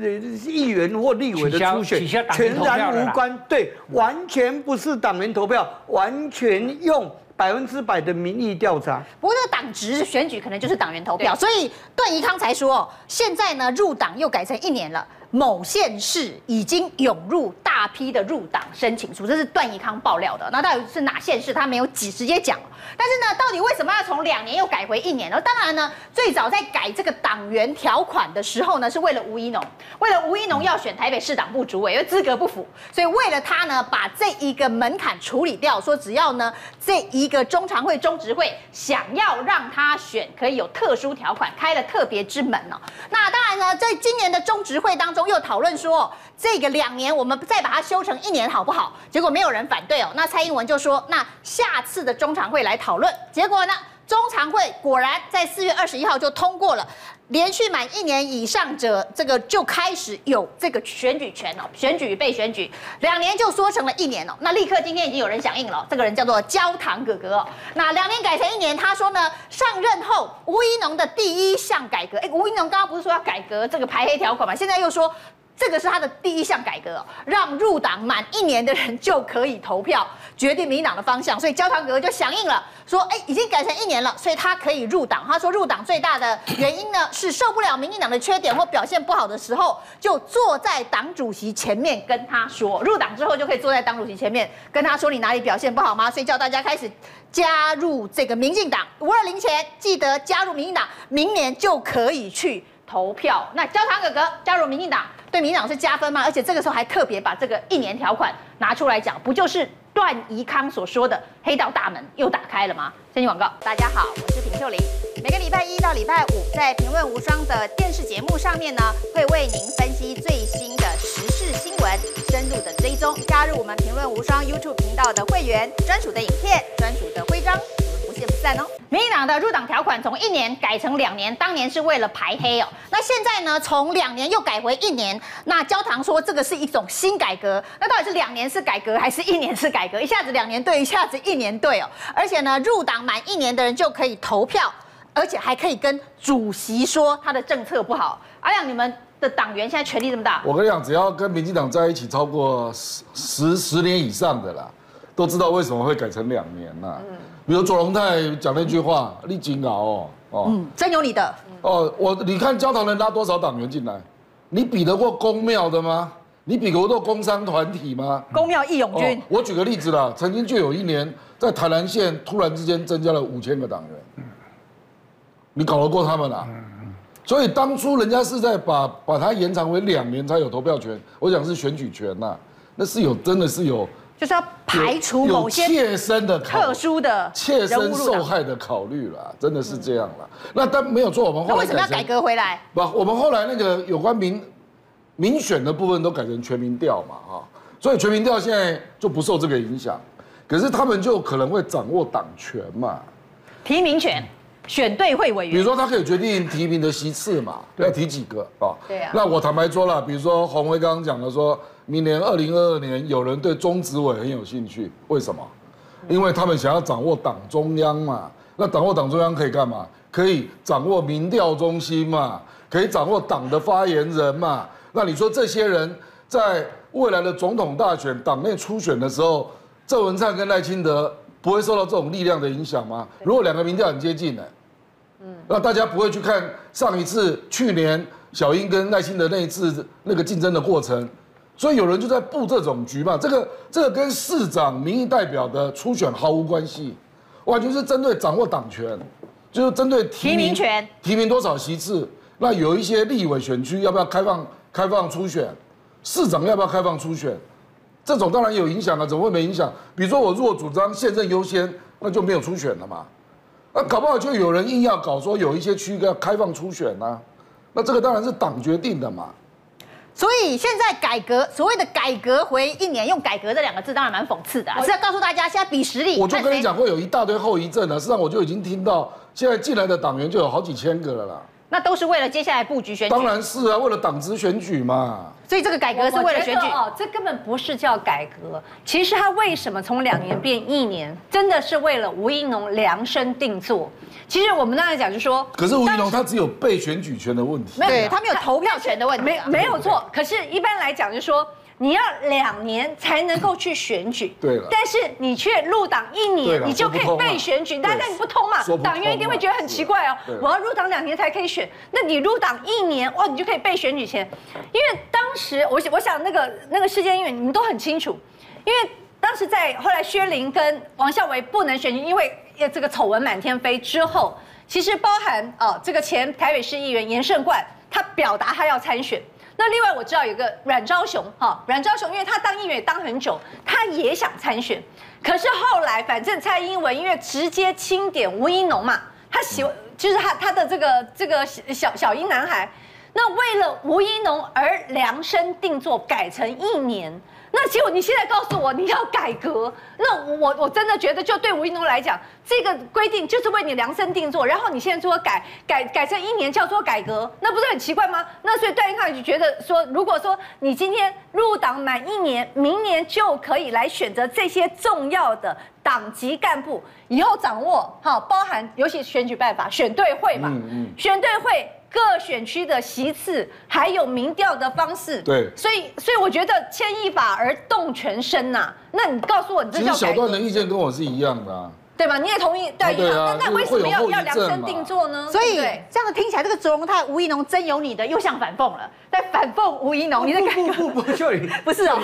S6: 呃，议员或立委的初选全然无关，对，完全不是党员投票，完全用百分之百的民意调查。
S1: 不过那个党职选举可能就是党员投票，所以段宜康才说，现在呢入党又改成一年了。某县市已经涌入大批的入党申请书，这是段宜康爆料的。那到底是哪县市？他没有直接讲。但是呢，到底为什么要从两年又改回一年呢？当然呢，最早在改这个党员条款的时候呢，是为了吴怡农，为了吴怡农要选台北市党部主委，因为资格不符，所以为了他呢，把这一个门槛处理掉，说只要呢这一个中常会、中执会想要让他选，可以有特殊条款，开了特别之门哦。那当呢，在今年的中执会当中又讨论说，这个两年我们再把它修成一年好不好？结果没有人反对哦。那蔡英文就说，那下次的中常会来讨论。结果呢，中常会果然在四月二十一号就通过了。连续满一年以上者，这个就开始有这个选举权哦，选举被选举，两年就缩成了一年哦。那立刻今天已经有人响应了，这个人叫做焦糖哥哥。那两年改成一年，他说呢，上任后吴一农的第一项改革，哎，吴一农刚刚不是说要改革这个排黑条款嘛？现在又说。这个是他的第一项改革，让入党满一年的人就可以投票，决定民进党的方向。所以焦糖哥哥就响应了，说：“哎，已经改成一年了，所以他可以入党。”他说：“入党最大的原因呢，是受不了民进党的缺点或表现不好的时候，就坐在党主席前面跟他说。入党之后就可以坐在党主席前面跟他说，你哪里表现不好吗？所以叫大家开始加入这个民进党。五二零前记得加入民进党，明年就可以去投票。那焦糖哥哥加入民进党。”对民党是加分吗？而且这个时候还特别把这个一年条款拿出来讲，不就是段宜康所说的黑道大门又打开了吗？先进广告，大家好，我是平秀玲。每个礼拜一到礼拜五，在《评论无双》的电视节目上面呢，会为您分析最新的时事新闻，深入的追踪。加入我们《评论无双》YouTube 频道的会员，专属的影片，专属的徽章。我们不见不散哦！民进党的入党条款从一年改成两年，当年是为了排黑哦。那现在呢，从两年又改回一年。那焦糖说这个是一种新改革。那到底是两年是改革，还是一年是改革？一下子两年对，一下子一年对哦。而且呢，入党满一年的人就可以投票，而且还可以跟主席说他的政策不好。阿亮，你们的党员现在权力这么大？
S7: 我跟你讲，只要跟民进党在一起超过十十十年以上的啦，都知道为什么会改成两年呐。嗯比如左荣泰讲那句话，你真牛哦哦，
S1: 嗯，真有你的
S7: 哦。我你看教堂能拉多少党员进来？你比得过公庙的吗？你比得过工商团体吗？
S1: 公庙义勇军。
S7: 我举个例子啦，曾经就有一年在台南县突然之间增加了五千个党员，你搞得过他们啦？所以当初人家是在把把它延长为两年才有投票权，我讲是选举权呐，那是有真的是有。
S1: 就是要排除某些
S7: 切身的
S1: 特殊的
S7: 切身受害的考虑了，真的是这样了。那但没有做，我们后来
S1: 为什么要改革回来？
S7: 不，我们后来那个有关民民选的部分都改成全民调嘛，哈，所以全民调现在就不受这个影响。可是他们就可能会掌握党权嘛，
S1: 提名权，选对会委员。
S7: 比如说他可以决定提名的席次嘛，要提几个啊？
S1: 对啊。
S7: 那我坦白说了，比如说鸿薇刚刚讲的说。明年二零二二年，有人对中执委很有兴趣，为什么？因为他们想要掌握党中央嘛。那掌握党中央可以干嘛？可以掌握民调中心嘛，可以掌握党的发言人嘛。那你说这些人在未来的总统大选党内初选的时候，郑文灿跟赖清德不会受到这种力量的影响吗？如果两个民调很接近呢？嗯，那大家不会去看上一次去年小英跟赖清德那一次那个竞争的过程。所以有人就在布这种局嘛，这个这个跟市长民意代表的初选毫无关系，完全是针对掌握党权，就是针对提名，提名权，提名多少席次，那有一些立委选区要不要开放开放初选，市长要不要开放初选，这种当然有影响啊，怎么会没影响？比如说我如果主张现任优先，那就没有初选了嘛，那搞不好就有人硬要搞说有一些区要开放初选啊，那这个当然是党决定的嘛。
S1: 所以现在改革，所谓的改革回一年，用改革这两个字，当然蛮讽刺的，是要告诉大家现在比实力。
S7: 我就跟你讲，会有一大堆后遗症事，实际上我就已经听到，现在进来的党员就有好几千个了啦。
S1: 那都是为了接下来布局选举。
S7: 当然是啊，为了党职选举嘛。
S1: 所以这个改革是为了选举
S9: 哦，这根本不是叫改革。其实他为什么从两年变一年，真的是为了吴怡农量身定做。其实我们刚才讲就是说，
S7: 可是吴怡农他只有被选举权的问题，
S1: 没有他没有投票权的问题，
S9: 没没有错。可是，一般来讲就是说，你要两年才能够去选举，
S7: 对了。
S9: 但是你却入党一年，你就可以被选举，但但你不通嘛，党员一定会觉得很奇怪哦。我要入党两年才可以选，那你入党一年哇，你就可以被选举前。因为当时我我想那个那个事件，因为你们都很清楚，因为当时在后来薛凌跟王孝维不能选举，因为。这个丑闻满天飞之后，其实包含啊，这个前台北市议员严胜冠，他表达他要参选。那另外我知道有个阮昭雄，哈，阮昭雄因为他当议员也当很久，他也想参选。可是后来反正蔡英文因为直接钦点吴怡农嘛，他喜就是他他的这个这个小小英男孩。那为了吴怡农而量身定做改成一年。那结果你现在告诉我你要改革，那我我真的觉得就对吴怡农来讲，这个规定就是为你量身定做，然后你现在说改改改成一年叫做改革，那不是很奇怪吗？那所以段英康就觉得说，如果说你今天入党满一年，明年就可以来选择这些重要的党籍干部，以后掌握好，包含尤其选举办法、选对会嘛，嗯嗯选对会。各选区的席次，还有民调的方式，
S7: 对，
S9: 所以所以我觉得牵一发而动全身呐、啊。那你告诉我，你这叫
S7: 小段的意见跟我是一样的、啊，
S9: 对吧？你也同意？对，对啊。那那为什么要要量身定做呢？
S1: 所以这样子听起来，这个卓荣泰、吴怡农真有你的，又像反讽了，在反讽吴怡农。你在改革？
S6: 不不不，秀玲，(laughs)
S1: 不是哦。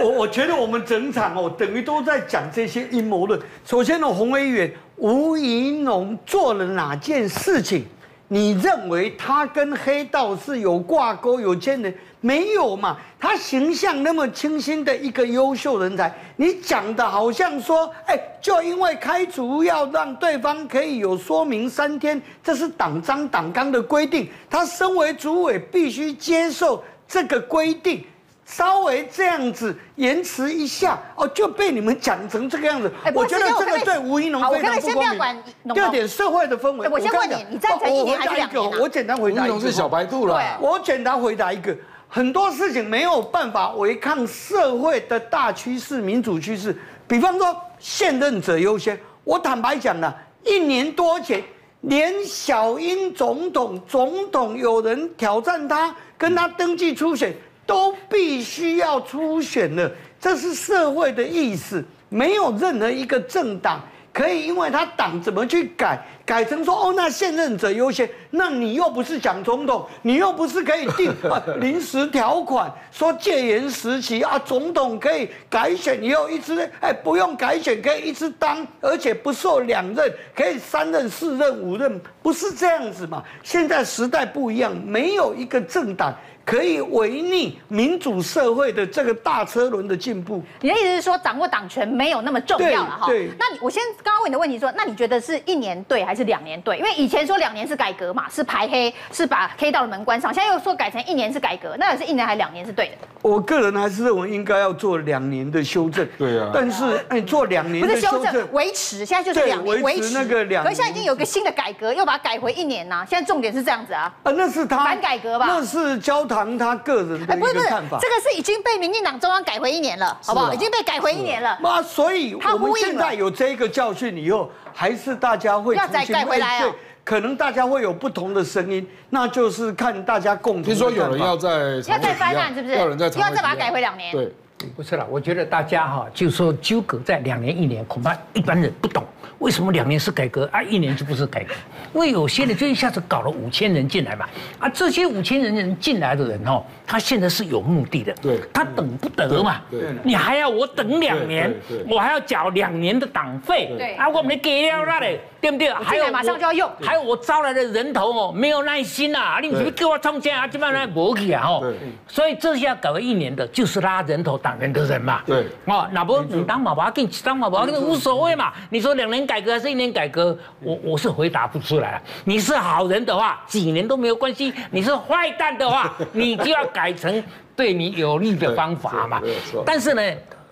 S6: 我我觉得我们整场哦，等于都在讲这些阴谋论。首先呢，洪威远，吴怡农做了哪件事情？你认为他跟黑道是有挂钩、有牵连？没有嘛？他形象那么清新的一个优秀人才，你讲的好像说，哎，就因为开除要让对方可以有说明三天，这是党章党纲的规定，他身为主委必须接受这个规定。稍微这样子延迟一下哦，就被你们讲成这个样子。欸、我觉得这个对吴怡农非常不公平。第二点，社会的氛围。
S1: 欸、我先问你，你赞成一年还是两年？
S6: 我我简单回答一个。
S7: 吴怡农是小白兔了。
S6: 我简单回答一个，很多事情没有办法违抗社会的大趋势、民主趋势。比方说，现任者优先。我坦白讲了，一年多前，连小英总统、总统有人挑战他，跟他登记初选。都必须要初选了，这是社会的意思。没有任何一个政党可以因为他党怎么去改，改成说哦，那现任者优先。那你又不是讲总统，你又不是可以定 (laughs) 临时条款，说戒严时期啊，总统可以改选你又一直哎不用改选可以一直当，而且不受两任，可以三任、四任、五任，不是这样子嘛？现在时代不一样，没有一个政党。可以违逆民主社会的这个大车轮的进步。
S1: 你的意思是说，掌握党权没有那么重要了哈？对。那你我先刚刚问你的问题说，那你觉得是一年对还是两年对？因为以前说两年是改革嘛，是排黑，是把黑道的门关上。现在又说改成一年是改革，那也是一年还是两年是对的？
S6: 我个人还是认为应该要做两年的修正。
S7: 对啊。
S6: 但是哎，做两年的修正，
S1: 不是修正，维持，现在就是两年维持
S6: 那个两年。可
S1: 是现在已经有一个新的改革，又把它改回一年呐、啊。现在重点是这样子啊。
S6: 啊，那是他
S1: 反改革吧？
S6: 那是焦糖他个人的一个看法。
S1: 这个是已经被民进党中央改回一年了，好不好？已经被改回一年了。
S6: 那所以我们现在有这个教训以后，还是大家会
S1: 要再改回来啊。
S6: 可能大家会有不同的声音，那就是看大家共同。
S7: 听说有人要在
S1: 要再翻案，是不是？
S7: 要人再
S1: 要再把它改回两年。
S7: 对，
S8: 不是了。我觉得大家哈，就说纠葛在两年一年，恐怕一般人不懂为什么两年是改革？啊，一年就不是改革。因为有些人就一下子搞了五千人进来嘛，啊，这些五千人人进来的人哦，他现在是有目的的，
S7: 对，
S8: 他等不得嘛，对，你还要我等两年，我还要缴两年的党费，对，啊，我没给了那里。对不对？还有
S1: 马上就要用，
S8: 还有我招来的人头哦，没有耐心呐、啊！你是不是给我充钱啊？基本上没去啊！哦，所以这下搞了一年的，就是拉人头党员的人嘛。
S7: 对，
S8: 哦，那不你当马把给当马把给无所谓嘛。你说两年改革还是一年改革？我我是回答不出来。你是好人的话，几年都没有关系；你是坏蛋的话，(laughs) 你就要改成对你有利的方法嘛。但是呢。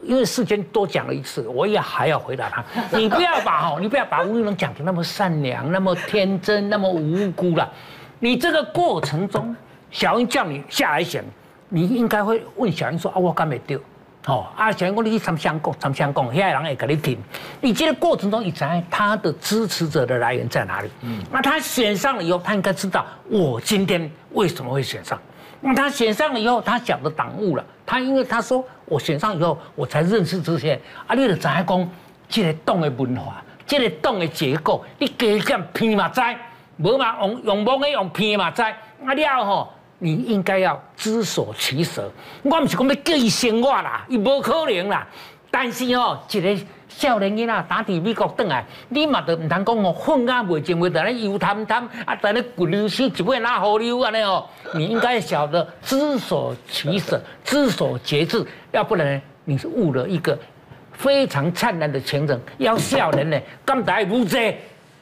S8: 因为事先多讲了一次，我也还要回答他。(laughs) 你不要把哦，你不要把吴玉龙讲得那么善良、那么天真、那么无辜了。你这个过程中，小英叫你下来选，你应该会问小英说：“啊，我干没丢？哦，啊，小英说你去参香港，参香港，现在人会给你听。你这个过程中，你才他的支持者的来源在哪里？嗯，那他选上了以后，他应该知道我今天为什么会选上。那他选上了以后，他想的党务了。他因为他说。我选上以后，我才认识这些。啊，你就知影讲，这个党的文化，这个党的结构，你加减偏嘛知，无嘛用用蒙的用偏嘛知。啊了吼，你应该要知所取舍。我唔是讲要叫伊生我啦，伊无可能啦。但是吼，一个。少年囡仔打伫美国转来，你嘛都唔通讲哦，混啊未净会在咧油汤汤，啊在咧滚流水，一尾拉河流安尼哦。你应该晓得知所取舍，知所节制，要不然你是误了一个非常灿烂的前程。要少年呢，甘在如这，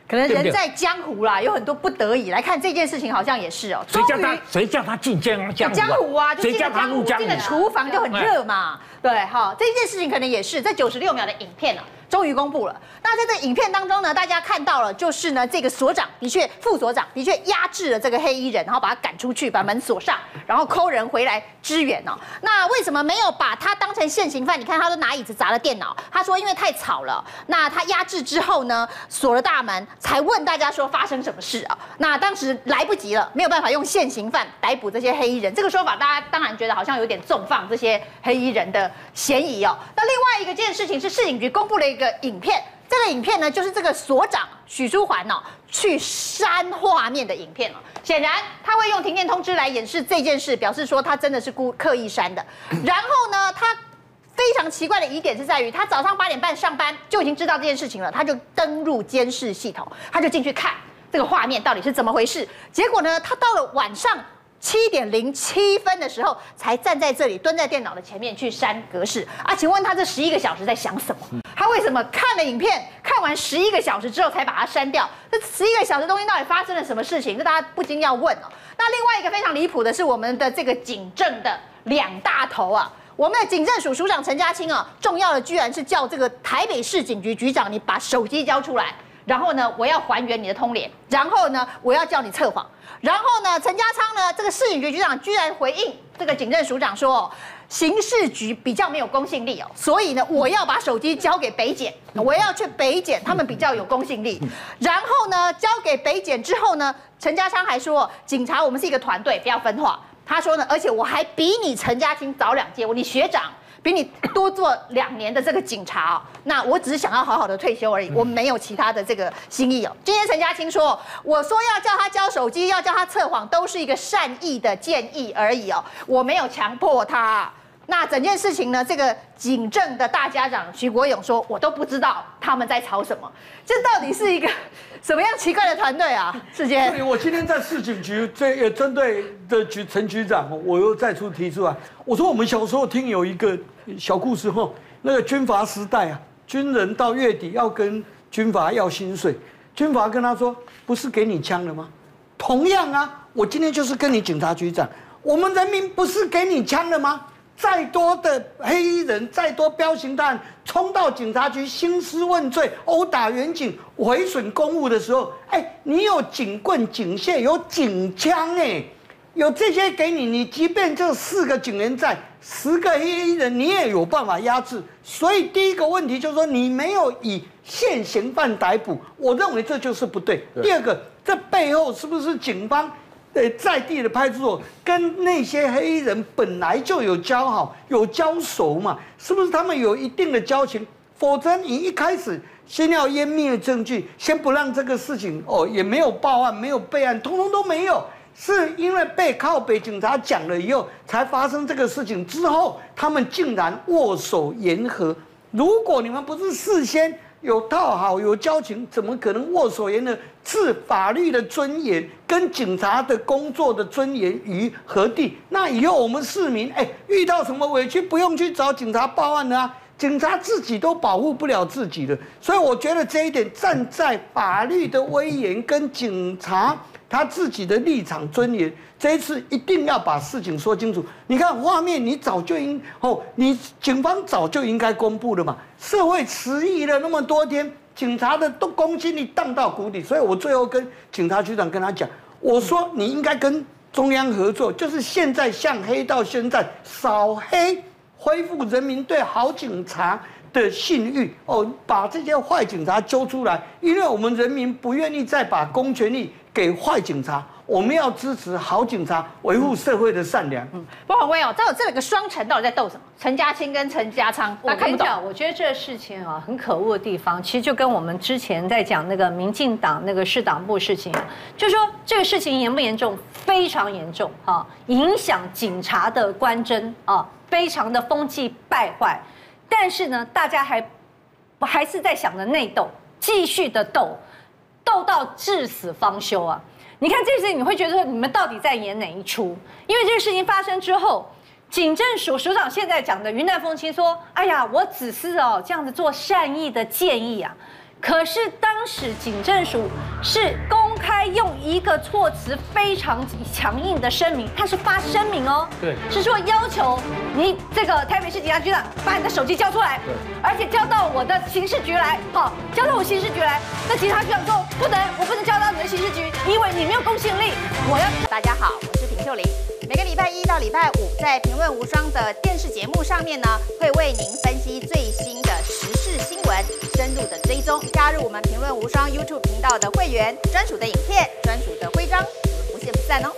S1: 可能人在江湖啦，有很多不得已来看这件事情，好像也是哦。
S8: 谁叫他谁叫他进江江
S1: 江湖啊？谁叫他入江湖？进了厨房就很热嘛。对，好，这件事情可能也是在九十六秒的影片啊。终于公布了。那在这影片当中呢，大家看到了，就是呢，这个所长的确，副所长的确压制了这个黑衣人，然后把他赶出去，把门锁上，然后 call 人回来支援哦。那为什么没有把他当成现行犯？你看，他都拿椅子砸了电脑。他说因为太吵了。那他压制之后呢，锁了大门，才问大家说发生什么事啊？那当时来不及了，没有办法用现行犯逮捕这些黑衣人。这个说法大家当然觉得好像有点纵放这些黑衣人的嫌疑哦。那另外一个件事情是，市警局公布了一个。影片，这个影片呢，就是这个所长许书桓哦，去删画面的影片哦。显然他会用停电通知来掩饰这件事，表示说他真的是故刻意删的。然后呢，他非常奇怪的疑点是在于，他早上八点半上班就已经知道这件事情了，他就登入监视系统，他就进去看这个画面到底是怎么回事。结果呢，他到了晚上。七点零七分的时候，才站在这里，蹲在电脑的前面去删格式啊？请问他这十一个小时在想什么？他为什么看了影片，看完十一个小时之后才把它删掉？这十一个小时东西到底发生了什么事情？这大家不禁要问哦。那另外一个非常离谱的是，我们的这个警政的两大头啊，我们的警政署署长陈家清啊，重要的居然是叫这个台北市警局局长，你把手机交出来，然后呢，我要还原你的通联，然后呢，我要叫你测谎。然后呢，陈家昌呢，这个市警局局长居然回应这个警政署长说，刑事局比较没有公信力哦，(laughs) 所以呢，我要把手机交给北检，我要去北检，他们比较有公信力。然后呢，交给北检之后呢，陈家昌还说，警察我们是一个团队，不要分化。他说呢，而且我还比你陈家青早两届，我你学长。比你多做两年的这个警察哦，那我只是想要好好的退休而已，我没有其他的这个心意哦。今天陈家青说，我说要叫他交手机，要叫他测谎，都是一个善意的建议而已哦，我没有强迫他。那整件事情呢，这个警政的大家长徐国勇说，我都不知道他们在吵什么，这到底是一个。什么样奇怪的团队啊？(laughs) 世杰，
S6: 对，我今天在市警局这也针对的局陈局长，我又再次提出来，我说我们小时候听有一个小故事后，那个军阀时代啊，军人到月底要跟军阀要薪水，军阀跟他说，不是给你枪了吗？同样啊，我今天就是跟你警察局长，我们人民不是给你枪了吗？再多的黑衣人，再多彪形大汉冲到警察局兴师问罪、殴打员警、毁损公务的时候，哎，你有警棍、警械、有警枪，哎，有这些给你，你即便这四个警员在，十个黑衣人，你也有办法压制。所以第一个问题就是说，你没有以现行犯逮捕，我认为这就是不对。对。第二个，这背后是不是警方？对，在地的派出所跟那些黑人本来就有交好、有交熟嘛，是不是他们有一定的交情？否则你一开始先要湮灭证据，先不让这个事情哦，也没有报案、没有备案，通通都没有，是因为被靠北警察讲了以后才发生这个事情。之后他们竟然握手言和。如果你们不是事先有套好、有交情，怎么可能握手言和？置法律的尊严跟警察的工作的尊严于何地？那以后我们市民哎，遇到什么委屈不用去找警察报案了啊，警察自己都保护不了自己的。所以我觉得这一点站在法律的威严跟警察他自己的立场尊严，这一次一定要把事情说清楚。你看画面，你早就应哦，你警方早就应该公布了嘛。社会迟疑了那么多天。警察的都公信力荡到谷底，所以我最后跟警察局长跟他讲，我说你应该跟中央合作，就是现在向黑道宣战，扫黑，恢复人民对好警察的信誉哦，把这些坏警察揪出来，因为我们人民不愿意再把公权力给坏警察。我们要支持好警察，维护社会的善良。嗯，
S1: 包宏威哦，这有这有个双城到底在斗什么？陈家青跟陈家昌，
S9: 我跟你讲，我觉得这个事情啊，很可恶的地方，其实就跟我们之前在讲那个民进党那个市党部事情，就说这个事情严不严重？非常严重啊，影响警察的官箴啊，非常的风气败坏。但是呢，大家还还是在想着内斗，继续的斗，斗到至死方休啊。你看这事情，你会觉得说你们到底在演哪一出？因为这个事情发生之后，警政署署长现在讲的云淡风轻说：“哎呀，我只是哦这样子做善意的建议啊。”可是当时警政署是公开用一个措辞非常强硬的声明，他是发声明哦，
S8: 对，
S9: 是说要求你这个台北市警察局长把你的手机交出来，对，而且交到我的刑事局来，好，交到我刑事局来。那警察局长说不能，我不能交到你的刑事局，因为你没有公信力。我要
S1: 大家好，我是平秀玲。每个礼拜一到礼拜五，在《评论无双》的电视节目上面呢，会为您分析最新的新闻，深入的追踪。加入我们《评论无双》YouTube 频道的会员，专属的影片、专属的徽章，我们不见不散哦。